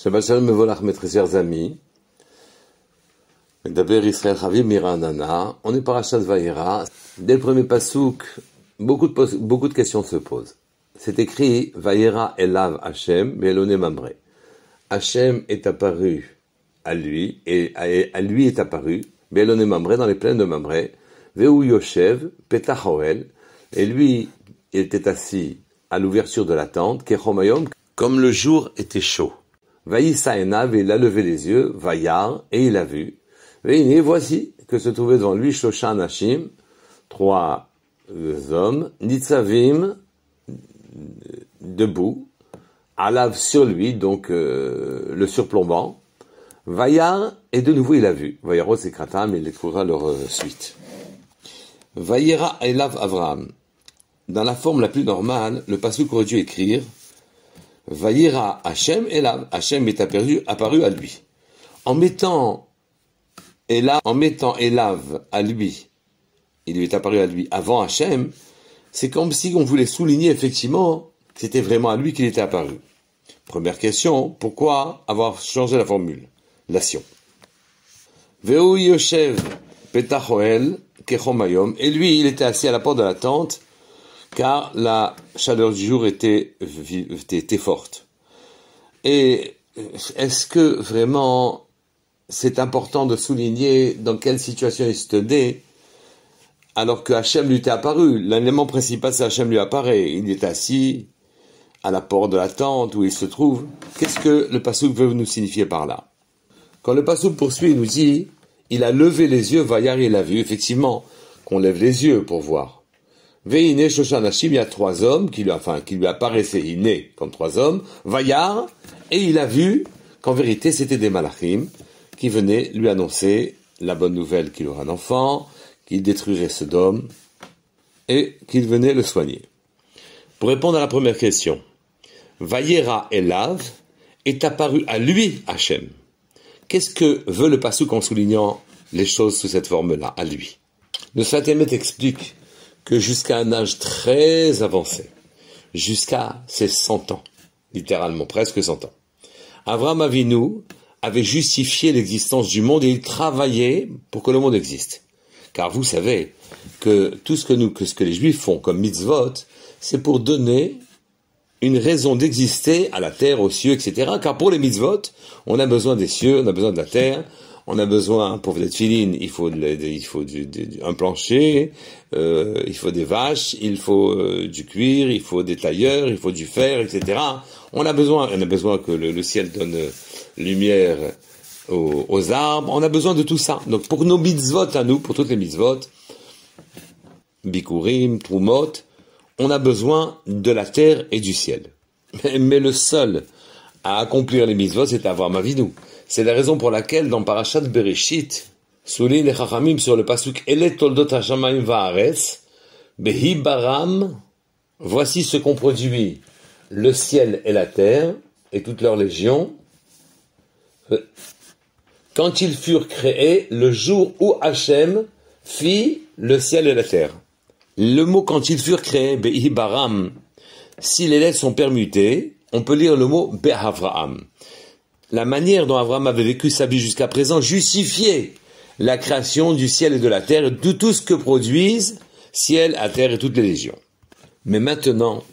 Shabbat Shalom Mevolach, mes très chers amis. D'abord, Israël Chavim Miranana. On est parachat Vayera. Dès le premier pasouk, beaucoup de, beaucoup de questions se posent. C'est écrit Vayera Elav Hashem, Belone Mamre. Hashem est apparu à lui, et à lui est apparu, Belone Mamre, dans les plaines de Mamre, Veu Yoshev, Petachoel, et lui, il était assis à l'ouverture de la tente, Kechomayom, comme le jour était chaud. Vaïsaenav, il a levé les yeux, Vayar, et il a vu. Et voici que se trouvaient devant lui Shoshan Hashim, trois hommes, Nitzavim, debout, Alav sur lui, donc euh, le surplombant. Vayar, et de nouveau il a vu. Vayaros et Kratam, il écoutera leur euh, suite. Vayera Elav Avram. Dans la forme la plus normale, le passage aurait dû écrire Vaïra Hachem Elav. Hachem est apparu, à lui. En mettant Elav, à lui, il lui est apparu à lui avant Hachem, c'est comme si on voulait souligner effectivement c'était vraiment à lui qu'il était apparu. Première question, pourquoi avoir changé la formule? Lation. Veu Yoshev Petachoel Kechomayom, et lui, il était assis à la porte de la tente, car la chaleur du jour était, était, forte. Et est-ce que vraiment c'est important de souligner dans quelle situation il se tenait alors que Hachem lui était apparu? L'élément principal, c'est Hachem lui apparaît. Il est assis à la porte de la tente où il se trouve. Qu'est-ce que le passouk veut nous signifier par là? Quand le passouk poursuit, il nous dit il a levé les yeux, Vayar, il a vu, effectivement, qu'on lève les yeux pour voir. Veine Shoshanashim, il y a trois hommes qui lui, enfin, qui lui apparaissaient innés comme trois hommes, Vayar, et il a vu qu'en vérité c'était des malachim qui venaient lui annoncer la bonne nouvelle qu'il aura un enfant, qu'il détruirait Sodome, et qu'il venait le soigner. Pour répondre à la première question, Vayera Elav est apparu à lui, Hachem. Qu'est-ce que veut le Passouk en soulignant les choses sous cette forme-là, à lui? Le Sfatémet explique que jusqu'à un âge très avancé, jusqu'à ses 100 ans, littéralement presque 100 ans, Abraham Avinu avait justifié l'existence du monde et il travaillait pour que le monde existe. Car vous savez que tout ce que nous, que ce que les Juifs font comme mitzvot, c'est pour donner une raison d'exister à la terre, aux cieux, etc. Car pour les mitzvot, on a besoin des cieux, on a besoin de la terre, on a besoin, pour des filines, il faut, il faut un plancher, euh, il faut des vaches, il faut euh, du cuir, il faut des tailleurs, il faut du fer, etc. On a besoin, on a besoin que le, ciel donne euh, lumière aux, arbres, on a besoin de tout ça. Donc pour nos mitzvot à nous, pour toutes les mitzvot, bikurim, trumot, on a besoin de la terre et du ciel. Mais, le seul à accomplir les mitzvot, c'est avoir ma vie nous. C'est la raison pour laquelle dans Parashat Bereshit, souligne les Chachamim sur le pasuk Elet toldot hashamayim va'aretz, behi baram, voici ce qu'ont produit le ciel et la terre, et toutes leurs légions, quand ils furent créés, le jour où Hachem fit le ciel et la terre. Le mot quand ils furent créés, behi baram, si les lettres sont permutées, on peut lire le mot behavraam la manière dont Abraham avait vécu sa vie jusqu'à présent justifiait la création du ciel et de la terre, de tout ce que produisent ciel, terre et toutes les légions. Mais maintenant,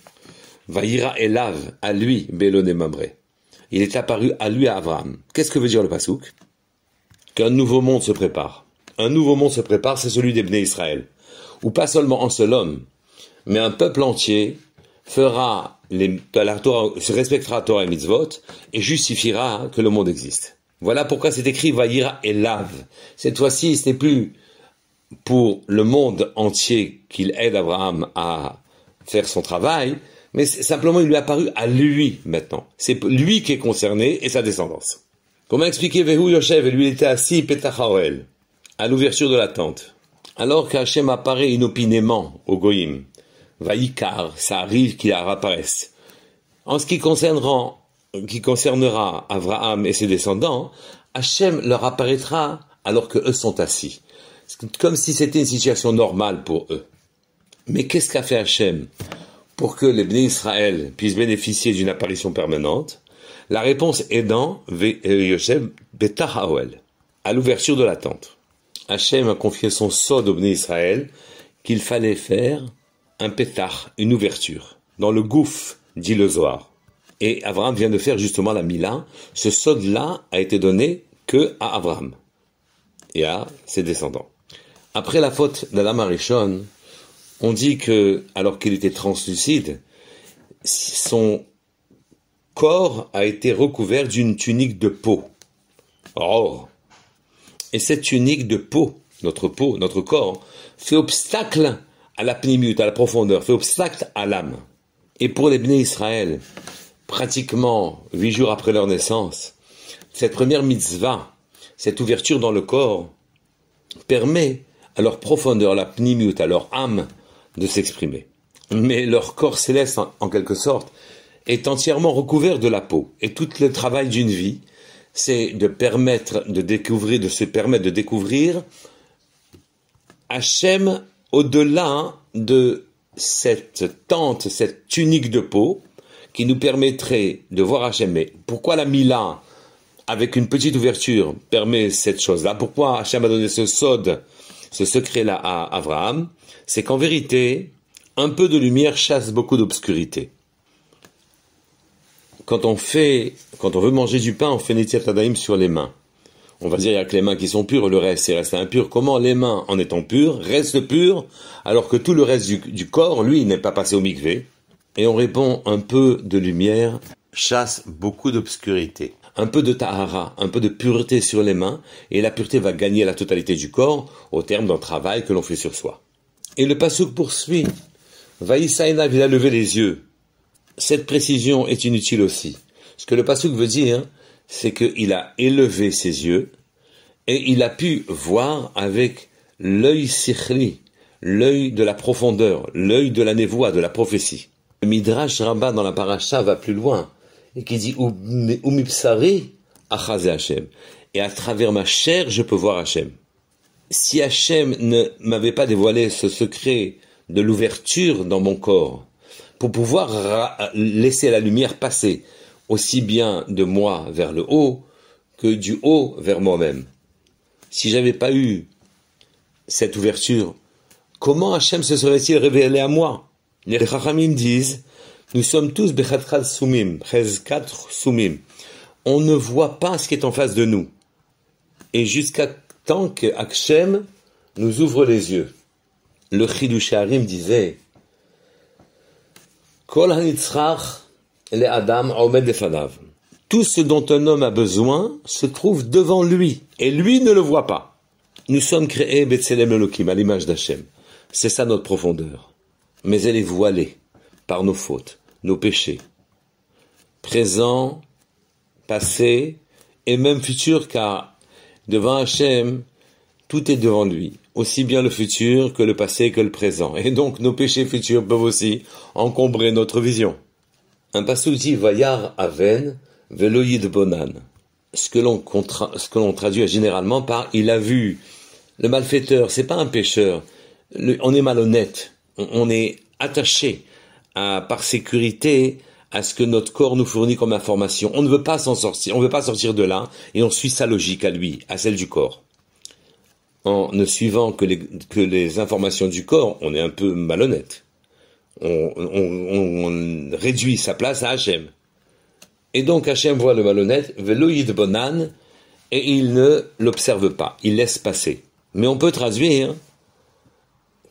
Vaïra Elav, à lui, Bélon et Mamré. Il est apparu à lui, à Abraham. Qu'est-ce que veut dire le pasouk Qu'un nouveau monde se prépare. Un nouveau monde se prépare, c'est celui des Bnei Israël. Où pas seulement un seul homme, mais un peuple entier fera les, la Torah, se respectera Torah et mitzvot et justifiera que le monde existe. Voilà pourquoi c'est écrit Vaïra et lave. Cette fois-ci, ce n'est plus pour le monde entier qu'il aide Abraham à faire son travail, mais simplement il lui a apparu à lui maintenant. C'est lui qui est concerné et sa descendance. Comment expliquer Vehu Yoshev Lui, il était assis, Petachaoel, à l'ouverture de la tente. Alors qu'Hachem apparaît inopinément au Goïm, Vaïkar, ça arrive qu'il apparaisse. En ce qui concernera, qui Abraham et ses descendants, Hachem leur apparaîtra alors que eux sont assis. Comme si c'était une situation normale pour eux. Mais qu'est-ce qu'a fait Hachem pour que les bénis Israël puissent bénéficier d'une apparition permanente? La réponse est dans Yoshev Betahaoel, à l'ouverture de la tente. Hachem a confié son sod au Israël qu'il fallait faire un pétard, une ouverture, dans le gouffre, dit le Zohar. Et Abraham vient de faire justement la Mila. Ce sod-là a été donné que à Abraham et à ses descendants. Après la faute d'Adam Arishon, on dit que, alors qu'il était translucide, son corps a été recouvert d'une tunique de peau. Or, et cette tunique de peau, notre peau, notre corps, fait obstacle à la pnimut, à la profondeur, fait obstacle à l'âme. Et pour les bénis Israël, pratiquement huit jours après leur naissance, cette première mitzvah, cette ouverture dans le corps, permet à leur profondeur, la pnimut, à leur âme, de s'exprimer. Mais leur corps céleste, en, quelque sorte, est entièrement recouvert de la peau. Et tout le travail d'une vie, c'est de permettre de découvrir, de se permettre de découvrir Hachem au-delà de cette tente, cette tunique de peau, qui nous permettrait de voir Hachem. Mais pourquoi la Mila, avec une petite ouverture, permet cette chose-là? Pourquoi Hachem a donné ce sod, ce secret-là à Abraham? C'est qu'en vérité, un peu de lumière chasse beaucoup d'obscurité. Quand on veut manger du pain, on fait Netiat sur les mains. On va dire, il y a que les mains qui sont pures, le reste, c'est reste impur. Comment les mains, en étant pures, restent pures, alors que tout le reste du, corps, lui, n'est pas passé au mikvé? Et on répond, un peu de lumière chasse beaucoup d'obscurité. Un peu de tahara, un peu de pureté sur les mains, et la pureté va gagner la totalité du corps au terme d'un travail que l'on fait sur soi. Et le pasouk poursuit. Vaïsaïna, il a levé les yeux. Cette précision est inutile aussi. Ce que le pasouk veut dire, c'est qu'il a élevé ses yeux et il a pu voir avec l'œil sikhli, l'œil de la profondeur, l'œil de la névoie, de la prophétie. Le Midrash Rabbah dans la paracha va plus loin et qui dit Umipsari achaze Hashem. Et à travers ma chair, je peux voir Hashem. Si Hashem ne m'avait pas dévoilé ce secret de l'ouverture dans mon corps pour pouvoir laisser la lumière passer aussi bien de moi vers le haut que du haut vers moi-même. Si j'avais pas eu cette ouverture, comment Hachem se serait-il révélé à moi? Les Chachamim disent, nous sommes tous Bechatchal Sumim, quatre Sumim. On ne voit pas ce qui est en face de nous. Et jusqu'à tant que Hachem nous ouvre les yeux le Chidusharim disait Kol le Adam Tout ce dont un homme a besoin se trouve devant lui, et lui ne le voit pas. Nous sommes créés Betselem Elohim, à l'image d'Hachem. C'est ça notre profondeur. Mais elle est voilée par nos fautes, nos péchés. Présent, passé, et même futur, car devant Hachem, tout est devant lui aussi bien le futur que le passé que le présent. Et donc nos péchés futurs peuvent aussi encombrer notre vision. Un passage dit Vayar Aven Veloïd Bonan. Ce que l'on traduit généralement par il a vu. Le malfaiteur, c'est pas un pécheur. on est malhonnête. On, est attaché par sécurité à ce que notre corps nous fournit comme information. On ne veut pas s'en sortir. On ne veut pas sortir de là et on suit sa logique à lui, à celle du corps en ne suivant que les informations du corps, on est un peu malhonnête. On, réduit sa place à Hachem. Et donc Hachem voit le malhonnête, veloïd bonan, et il ne l'observe pas, il laisse passer. Mais on peut traduire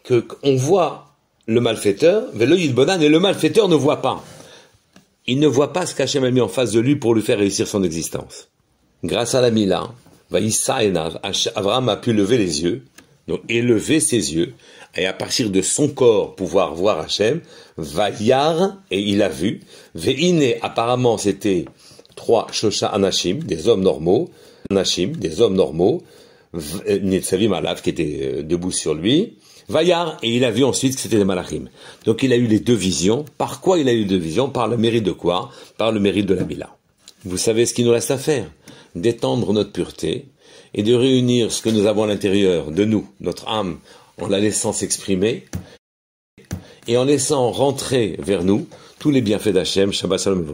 que on voit le malfaiteur, veloïd bonan, et le malfaiteur ne voit pas. Il ne voit pas ce qu'Hachem a mis en face de lui pour lui faire réussir son existence. Grâce à la Mila, Abraham a pu lever les yeux, donc élever ses yeux, et à partir de son corps pouvoir voir Hachem, Vayar, et il a vu, Veine, apparemment c'était trois Shosha Anashim, des hommes normaux, Anashim, des hommes normaux, Nitzavim Alav qui était euh, debout sur lui, Vayar, et il a vu ensuite que c'était des Malachim. Donc il a eu les deux visions. Par quoi il a eu deux visions? Par le mérite de quoi? Par le mérite de la Mila. Vous savez ce qu'il nous reste à faire? D'étendre notre pureté et de réunir ce que nous avons à l'intérieur de nous, notre âme, en la laissant s'exprimer et en laissant rentrer vers nous tous les bienfaits d'Hachem, Shabbat Shalom